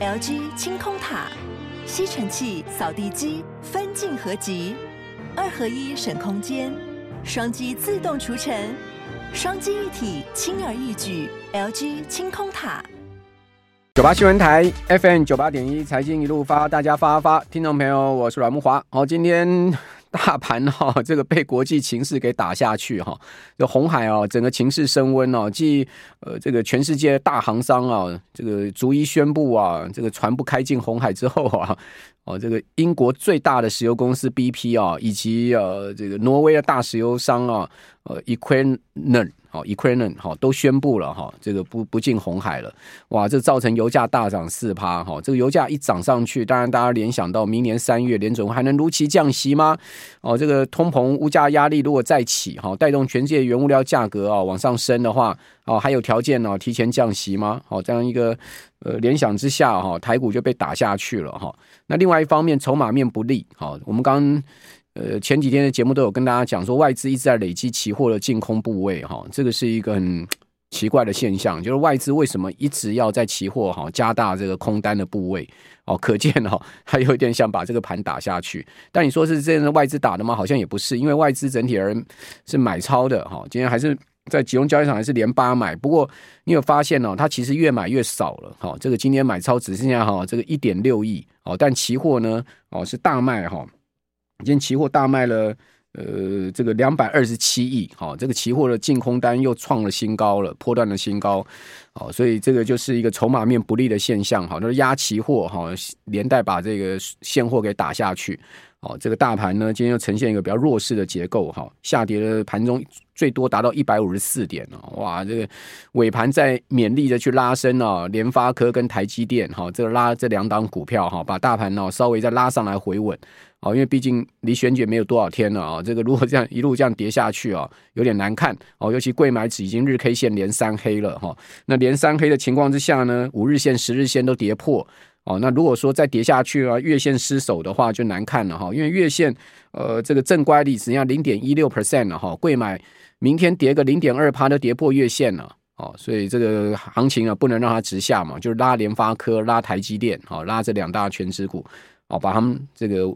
LG 清空塔，吸尘器、扫地机分镜合集，二合一省空间，双击自动除尘，双击一体轻而易举。LG 清空塔。九八新闻台 FM 九八点一，财经一路发，大家发发，听众朋友，我是阮慕华。好，今天。大盘 哈，这个被国际情势给打下去哈，这红海哦，整个情势升温哦，继呃这个全世界大行商啊，这个逐一宣布啊，这个船不开进红海之后啊，哦，这个英国最大的石油公司 BP 啊，以及呃这个挪威的大石油商啊，呃 Equinor。好，Ukraine 好都宣布了哈，这个不不进红海了，哇，这造成油价大涨四趴哈，这个油价一涨上去，当然大家联想到明年三月联准会还能如期降息吗？哦，这个通膨物价压力如果再起哈，带动全世界原物料价格啊往上升的话，哦，还有条件呢提前降息吗？哦，这样一个呃联想之下哈，台股就被打下去了哈。那另外一方面，筹码面不利，好，我们刚。呃，前几天的节目都有跟大家讲说，外资一直在累积期货的净空部位，哈，这个是一个很奇怪的现象，就是外资为什么一直要在期货哈加大这个空单的部位？哦，可见哈，还有一点想把这个盘打下去。但你说是这样的外资打的吗？好像也不是，因为外资整体而言是买超的，哈，今天还是在集中交易场还是连八买。不过你有发现哦，它其实越买越少了，哈，这个今天买超只剩下哈这个一点六亿，哦，但期货呢，哦是大卖哈。今天期货大卖了，呃，这个两百二十七亿，好，这个期货的净空单又创了新高了，破断的新高，好，所以这个就是一个筹码面不利的现象，好，那压期货，哈，连带把这个现货给打下去，好，这个大盘呢，今天又呈现一个比较弱势的结构，哈，下跌的盘中最多达到一百五十四点，哇，这个尾盘在勉力的去拉升啊，联发科跟台积电，哈，这个拉这两档股票，哈，把大盘呢稍微再拉上来回稳。哦，因为毕竟离选举没有多少天了啊，这个如果这样一路这样跌下去啊，有点难看哦。尤其柜买指已经日 K 线连三黑了哈，那连三黑的情况之下呢，五日线、十日线都跌破哦。那如果说再跌下去啊，月线失守的话就难看了哈。因为月线呃这个正乖离只剩下零点一六 percent 了哈，柜买明天跌个零点二趴都跌破月线了哦，所以这个行情啊不能让它直下嘛，就是拉联发科、拉台积电，好拉这两大权值股，哦把他们这个。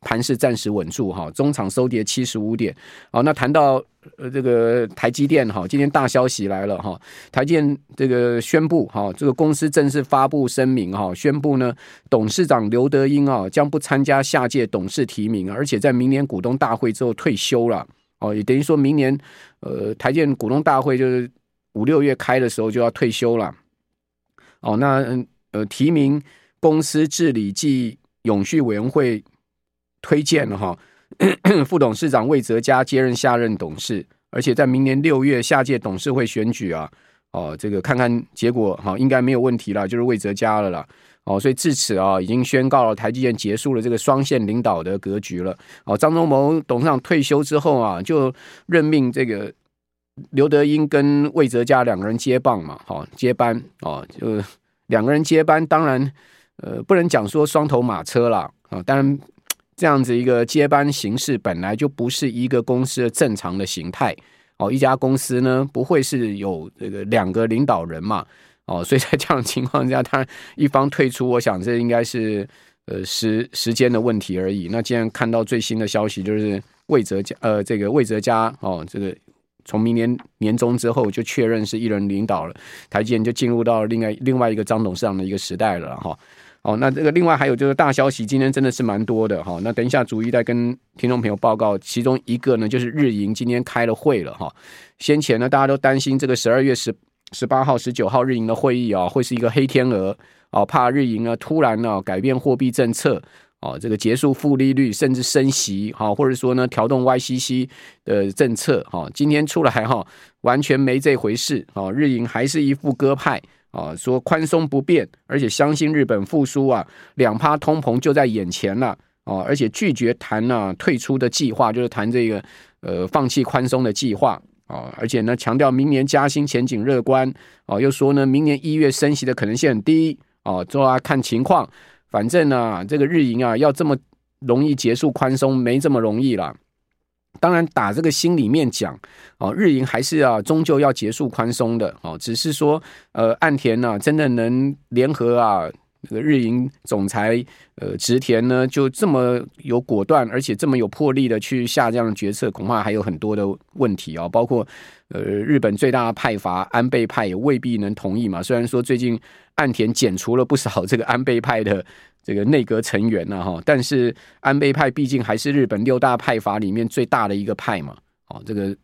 盘势暂时稳住哈，中场收跌七十五点。好，那谈到呃这个台积电哈，今天大消息来了哈，台积电这个宣布哈，这个公司正式发布声明哈，宣布呢董事长刘德英啊将不参加下届董事提名，而且在明年股东大会之后退休了哦，也等于说明年呃台积电股东大会就是五六月开的时候就要退休了。哦，那呃提名公司治理暨永续委员会。推荐了哈，副董事长魏哲家接任下任董事，而且在明年六月下届董事会选举啊，哦，这个看看结果哈，应该没有问题了，就是魏哲家了啦，哦，所以至此啊，已经宣告了台积电结束了这个双线领导的格局了。哦，张忠谋董事长退休之后啊，就任命这个刘德英跟魏哲家两个人接棒嘛，好接班哦，就两个人接班，当然呃，不能讲说双头马车啦，啊，当然。这样子一个接班形式本来就不是一个公司的正常的形态哦，一家公司呢不会是有这个两个领导人嘛哦，所以在这样的情况下，他一方退出，我想这应该是呃时时间的问题而已。那既然看到最新的消息，就是魏哲家呃这个魏哲家哦，这个从明年年中之后就确认是一人领导了，台积电就进入到另外另外一个张董事长的一个时代了哈。哦，那这个另外还有就是大消息，今天真的是蛮多的哈。那等一下逐一再跟听众朋友报告，其中一个呢就是日银今天开了会了哈。先前呢大家都担心这个十二月十十八号、十九号日银的会议啊会是一个黑天鹅哦，怕日银呢突然呢改变货币政策哦，这个结束负利率甚至升息哈，或者说呢调动 YCC 的政策哈。今天出来哈完全没这回事哦，日银还是一副鸽派。啊，说宽松不变，而且相信日本复苏啊，两趴通膨就在眼前了啊，而且拒绝谈呢、退出的计划，就是谈这个呃放弃宽松的计划啊，而且呢强调明年加薪前景乐观啊，又说呢明年一月升息的可能性很低啊，就要看情况，反正呢、这个日银啊要这么容易结束宽松没这么容易了。当然，打这个心里面讲，哦，日银还是啊，终究要结束宽松的，哦，只是说，呃，岸田呢、真的能联合啊，这个日银总裁呃植田呢，就这么有果断，而且这么有魄力的去下这样的决策，恐怕还有很多的问题啊、包括呃日本最大的派阀安倍派也未必能同意嘛。虽然说最近岸田剪除了不少这个安倍派的这个内阁成员呢，哈，但是安倍派毕竟还是日本六大派阀里面最大的一个派嘛，哦，这个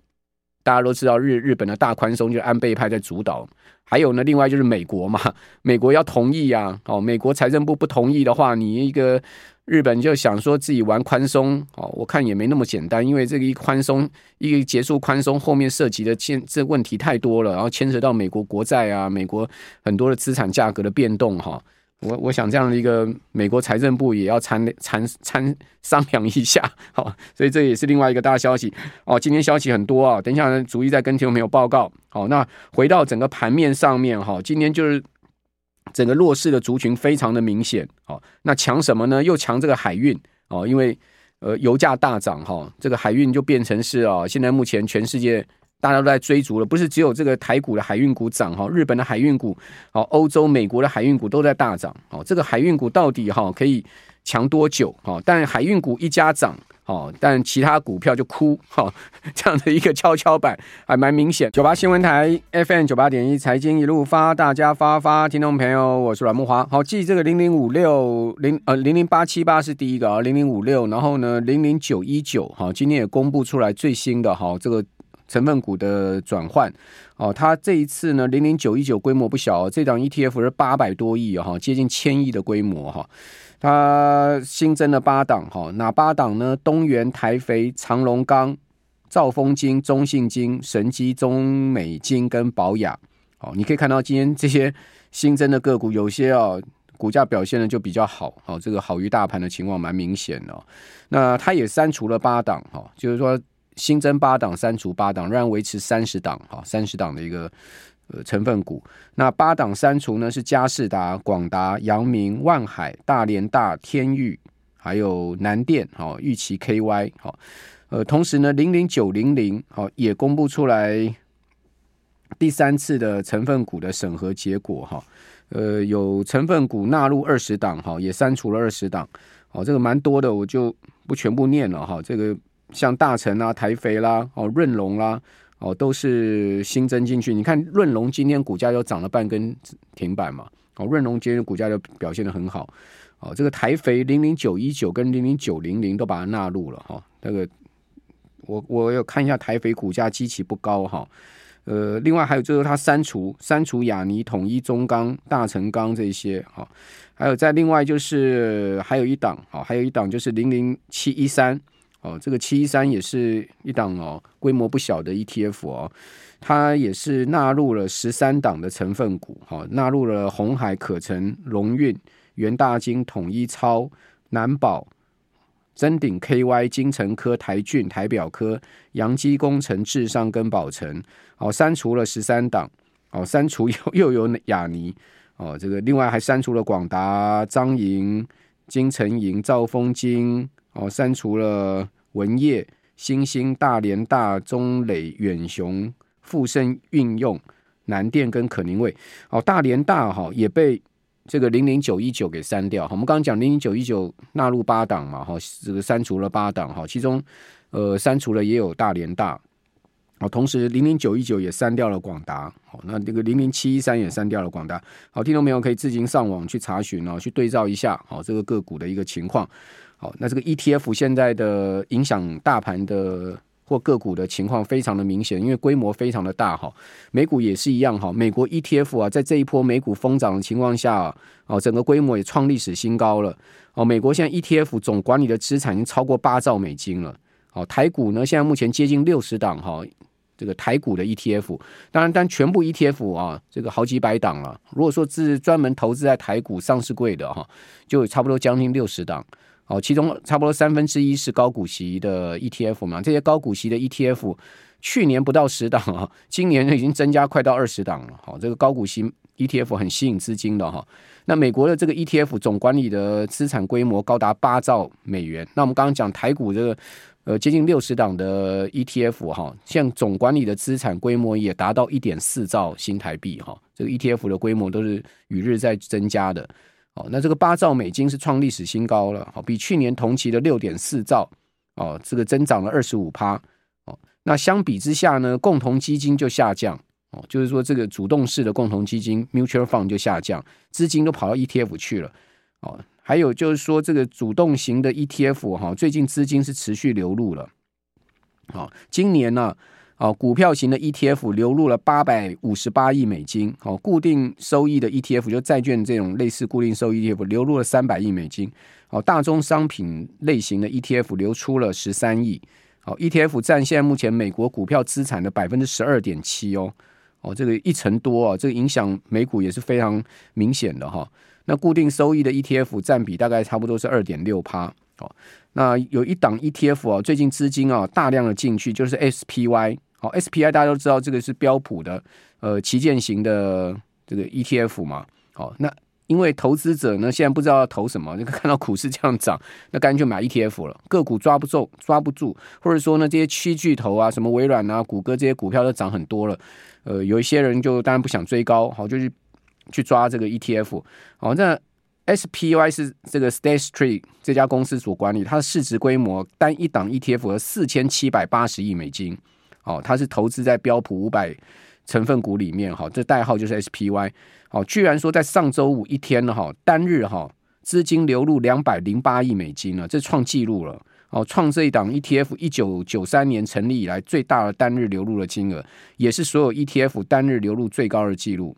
大家都知道日日本的大宽松就是安倍派在主导。还有呢，另外就是美国嘛，美国要同意啊，哦，美国财政部不同意的话，你一个日本就想说自己玩宽松，哦，我看也没那么简单，因为这个一宽松，一结束宽松，后面涉及的牵这问题太多了，然后牵扯到美国国债啊，美国很多的资产价格的变动，哈。我我想这样的一个美国财政部也要参参参商量一下，好，所以这也是另外一个大消息哦。今天消息很多啊，等一下呢，逐一再跟听众朋友报告。好，那回到整个盘面上面哈，今天就是整个弱势的族群非常的明显。好，那强什么呢？又强这个海运哦，因为呃油价大涨哈，这个海运就变成是啊，现在目前全世界。大家都在追逐了，不是只有这个台股的海运股涨哈，日本的海运股，哦，欧洲、美国的海运股都在大涨哦。这个海运股到底哈可以强多久？哈，但海运股一家涨，哦，但其他股票就哭哈，这样的一个跷跷板还蛮明显。九八新闻台 FM 九八点一财经一路发，大家发发，听众朋友，我是阮木华。好，记这个零零五六零呃零零八七八是第一个啊，零零五六，然后呢零零九一九，好，今天也公布出来最新的哈这个。成分股的转换哦，它这一次呢，零零九一九规模不小，这档 ETF 是八百多亿哈，接近千亿的规模哈。它新增了八档哈，哪八档呢？东元、台肥、长隆钢、兆丰金、中信金、神基、中美金跟宝雅。哦，你可以看到今天这些新增的个股，有些啊股价表现的就比较好，哦，这个好于大盘的情况蛮明显的。那它也删除了八档哈，就是说。新增八档，删除八档，仍然维持三十档，哈，三十档的一个呃成分股。那八档删除呢？是佳士达、广达、阳明、万海、大连大、天域，还有南电，哈，玉期 KY，哈，呃，同时呢，零零九零零，好，也公布出来第三次的成分股的审核结果，哈，呃，有成分股纳入二十档，哈，也删除了二十档，哦，这个蛮多的，我就不全部念了，哈，这个。像大成啊、台肥啦、哦润隆啦，哦都是新增进去。你看润隆今天股价又涨了半根停板嘛，哦润隆今天股价就表现得很好。哦，这个台肥零零九一九跟零零九零零都把它纳入了哈。那个我我要看一下台肥股价基期不高哈。呃，另外还有就是它删除删除亚尼、统一、中钢、大成钢这些哈。还有再另外就是还有一档啊，还有一档就是零零七一三。哦，这个七一三也是一档哦，规模不小的 ETF 哦，它也是纳入了十三档的成分股，哈，纳入了红海、可成、龙运、元大金、统一超、南宝、臻鼎 KY、精成科、台骏、台表科、扬基工程、智尚跟宝成，哦，删除了十三档，哦，删除 又又有亚尼，哦，这个另外还删除了广达、彰银、金城银、兆丰金。哦，删除了文业、新兴、大连大、中磊、远雄、富盛运用、南电跟可宁卫。哦，大连大哈也被这个零零九一九给删掉。我们刚刚讲零零九一九纳入八档嘛，哈，这个删除了八档哈，其中呃删除了也有大连大。哦，同时零零九一九也删掉了广达。好，那这个零零七一三也删掉了广达。好，听众朋友可以自行上网去查询哦，去对照一下好这个个股的一个情况。好，那这个 ETF 现在的影响大盘的或个股的情况非常的明显，因为规模非常的大哈。美股也是一样哈，美国 ETF 啊，在这一波美股疯涨的情况下，哦，整个规模也创历史新高了。哦，美国现在 ETF 总管理的资产已经超过八兆美金了。哦，台股呢，现在目前接近六十档哈，这个台股的 ETF，当然，但全部 ETF 啊，这个好几百档了。如果说是专门投资在台股上市柜的哈，就差不多将近六十档。哦，其中差不多三分之一是高股息的 ETF 嘛，这些高股息的 ETF 去年不到十档啊，今年已经增加快到二十档了。好，这个高股息 ETF 很吸引资金的哈。那美国的这个 ETF 总管理的资产规模高达八兆美元。那我们刚刚讲台股这个呃接近六十档的 ETF 哈，像总管理的资产规模也达到一点四兆新台币哈。这个 ETF 的规模都是与日在增加的。哦，那这个八兆美金是创历史新高了，好，比去年同期的六点四兆，哦，这个增长了二十五趴，哦，那相比之下呢，共同基金就下降，哦，就是说这个主动式的共同基金 （mutual fund） 就下降，资金都跑到 ETF 去了，哦，还有就是说这个主动型的 ETF 哈，最近资金是持续流入了，好，今年呢。哦，股票型的 ETF 流入了八百五十八亿美金。哦，固定收益的 ETF 就债券这种类似固定收益 ETF 流入了三百亿美金。哦，大宗商品类型的 ETF 流出了十三亿。哦，ETF 占现在目前美国股票资产的百分之十二点七哦。哦，这个一成多啊，这个影响美股也是非常明显的哈。那固定收益的 ETF 占比大概差不多是二点六趴。哦，那有一档 ETF 啊，最近资金啊大量的进去，就是 SPY。好，SPY 大家都知道这个是标普的呃旗舰型的这个 ETF 嘛。好，那因为投资者呢现在不知道要投什么，就看到股市这样涨，那干脆就买 ETF 了。个股抓不住，抓不住，或者说呢这些七巨头啊，什么微软啊、谷歌这些股票都涨很多了。呃，有一些人就当然不想追高，好，就去去抓这个 ETF。好，那 SPY 是这个 State Street 这家公司所管理，它的市值规模单一档 ETF 和四千七百八十亿美金。哦，它是投资在标普五百成分股里面，哈，这代号就是 SPY。哦，居然说在上周五一天呢，哈，单日哈资金流入两百零八亿美金了，这创纪录了。哦，创这一档 ETF 一九九三年成立以来最大的单日流入的金额，也是所有 ETF 单日流入最高的纪录。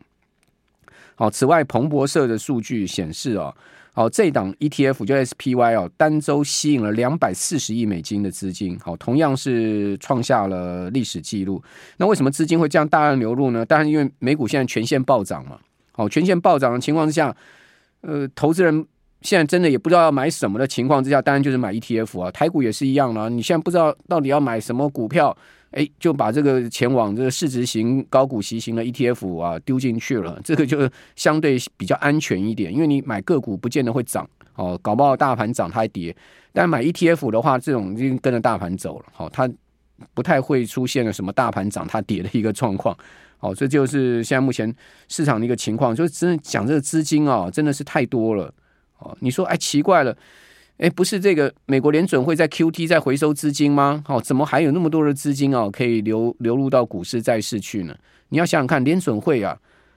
好，此外，彭博社的数据显示哦。好，这档 ETF 就 SPY 哦，单周吸引了两百四十亿美金的资金，好，同样是创下了历史记录。那为什么资金会这样大量流入呢？当然，因为美股现在全线暴涨嘛。好，全线暴涨的情况之下，呃，投资人现在真的也不知道要买什么的情况之下，当然就是买 ETF 啊。台股也是一样啦，你现在不知道到底要买什么股票。哎，就把这个前往这个市值型高股息型的 ETF 啊丢进去了，这个就相对比较安全一点，因为你买个股不见得会涨哦，搞不好大盘涨它还跌，但买 ETF 的话，这种已经跟着大盘走了，好，它不太会出现了什么大盘涨它跌的一个状况，好，这就是现在目前市场的一个情况，就真的讲这个资金啊，真的是太多了，哦，你说哎奇怪了。哎，不是这个美国联准会在 QT 在回收资金吗？好，怎么还有那么多的资金啊，可以流流入到股市债市去呢？你要想想看，联准会啊，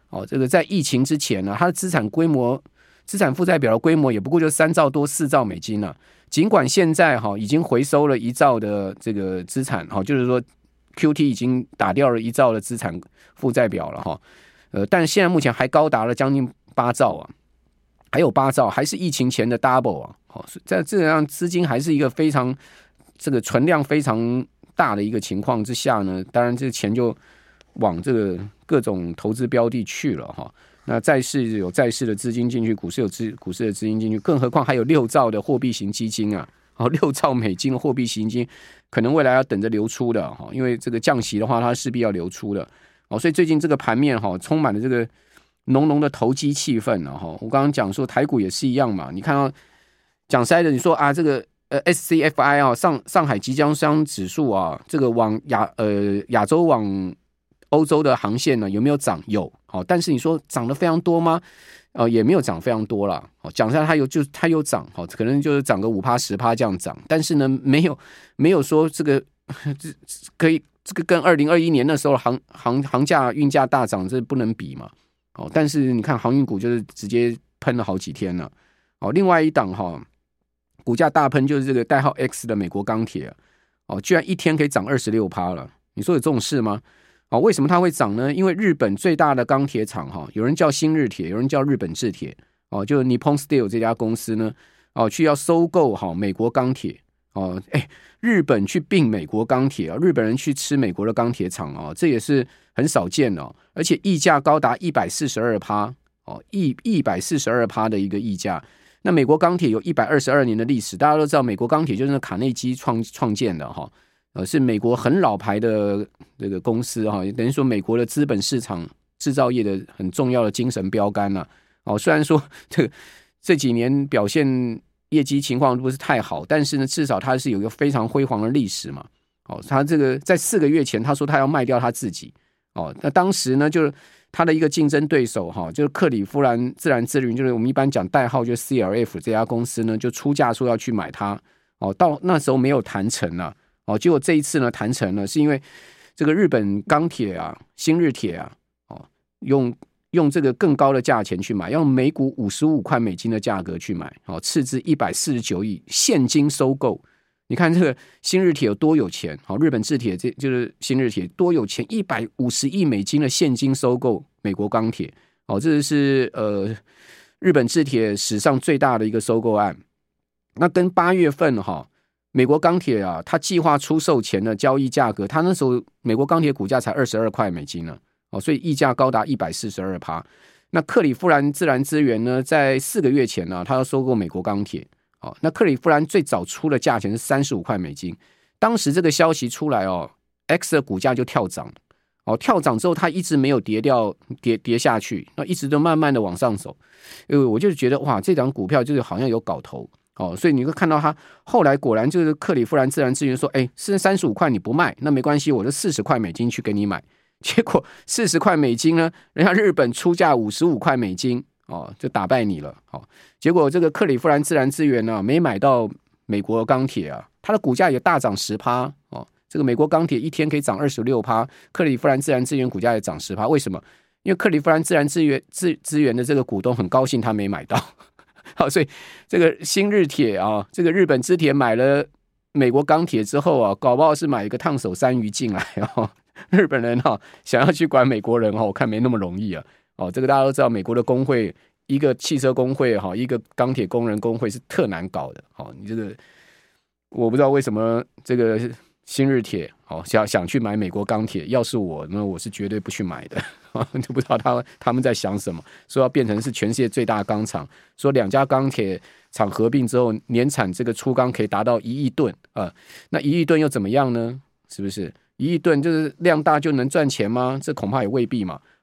哦，这个在疫情之前呢，它的资产规模、资产负债表的规模也不过就三兆多、四兆美金呢。尽管现在哈已经回收了一兆的这个资产，哈，就是说 QT 已经打掉了一兆的资产负债表了哈，呃，但现在目前还高达了将近八兆啊。还有八兆，还是疫情前的 double 啊！好，在这样资金还是一个非常这个存量非常大的一个情况之下呢，当然这个钱就往这个各种投资标的去了哈。那债市有债市的资金进去，股市有资股市的资金进去，更何况还有六兆的货币型基金啊！哦，六兆美金的货币型基金可能未来要等着流出的哈，因为这个降息的话，它势必要流出的哦。所以最近这个盘面哈，充满了这个。浓浓的投机气氛了哈，我刚刚讲说台股也是一样嘛，你看到讲塞的，你说啊，这个呃 SCFI 啊，上上海集装箱指数啊，这个往亚呃亚洲往欧洲的航线呢有没有涨？有，好，但是你说涨得非常多吗？呃，也没有涨非常多了。好，讲实在它有就它有涨，好，可能就是涨个五趴十趴这样涨，但是呢，没有没有说这个 这可以这个跟二零二一年那时候航航航价运价大涨，这不能比嘛。哦，但是你看航运股就是直接喷了好几天了。哦，另外一档哈，股价大喷就是这个代号 X 的美国钢铁哦，居然一天可以涨二十六趴了。你说有这种事吗？哦，为什么它会涨呢？因为日本最大的钢铁厂哈，有人叫新日铁，有人叫日本制铁哦，就是 Nippon Steel 这家公司呢，哦，去要收购好美国钢铁哦，哎，日本去并美国钢铁啊，日本人去吃美国的钢铁厂哦，这也是。很少见哦，而且溢价高达一百四十二趴哦，一一百四十二趴的一个溢价。那美国钢铁有一百二十二年的历史，大家都知道，美国钢铁就是卡内基创创建的哈，呃，是美国很老牌的这个公司哈，等于说美国的资本市场制造业的很重要的精神标杆呐。哦，虽然说这这几年表现业绩情况不是太好，但是呢，至少它是有一个非常辉煌的历史嘛。哦，他这个在四个月前他说他要卖掉他自己。哦。那当时呢，就是他的一个竞争对手哈，就是克里夫兰自然资源，就是我们一般讲代号就是 CLF 这家公司呢，就出价说要去买它。哦，到那时候没有谈成呢。哦，结果这一次呢谈成了，是因为这个日本钢铁啊，新日铁啊，哦，用用这个更高的价钱去买，用每股五十五块美金的价格去买，哦，斥资一百四十九亿现金收购。你看这个新日铁有多有钱？好，日本制铁这就是新日铁多有钱，一百五十亿美金的现金收购美国钢铁。哦，这是呃日本制铁史上最大的一个收购案。那跟八月份哈，美国钢铁啊，它计划出售前的交易价格，它那时候美国钢铁股价才二十二块美金呢，哦，所以溢价高达一百四十二趴。那克里夫兰自然资源呢，在四个月前呢，它要收购美国钢铁，哦，那克里夫兰最早出的价钱是三十五块美金，当时这个消息出来哦，X 的股价就跳涨，哦，跳涨之后它一直没有跌掉，跌跌下去，那一直都慢慢的往上走，因为我就觉得哇，这档股票就是好像有搞头。哦，所以你会看到他后来果然就是克里夫兰自然资源说，哎，是三十五块你不卖，那没关系，我就四十块美金去给你买。结果四十块美金呢，人家日本出价五十五块美金，哦，就打败你了。哦，结果这个克里夫兰自然资源呢，没买到美国钢铁啊，它的股价也大涨十趴。哦，这个美国钢铁一天可以涨二十六趴，克里夫兰自然资源股价也涨十趴。为什么？因为克里夫兰自然资源资资源的这个股东很高兴他没买到。好，所以这个新日铁啊，这个日本织铁买了美国钢铁之后啊，搞不好是买一个烫手山芋进来哦。日本人哈、想要去管美国人哈，我看没那么容易啊。哦，这个大家都知道，美国的工会，一个汽车工会哈，一个钢铁工人工会是特难搞的。好，你这个我不知道为什么这个。新日铁好想想去买美国钢铁，要是我，那我是绝对不去买的，就不知道他他们在想什么。说要变成是全世界最大钢厂，说两家钢铁厂合并之后，年产这个粗钢可以达到一亿吨啊，那一亿吨又怎么样呢？是不是一亿吨就是量大就能赚钱吗？这恐怕也未必嘛。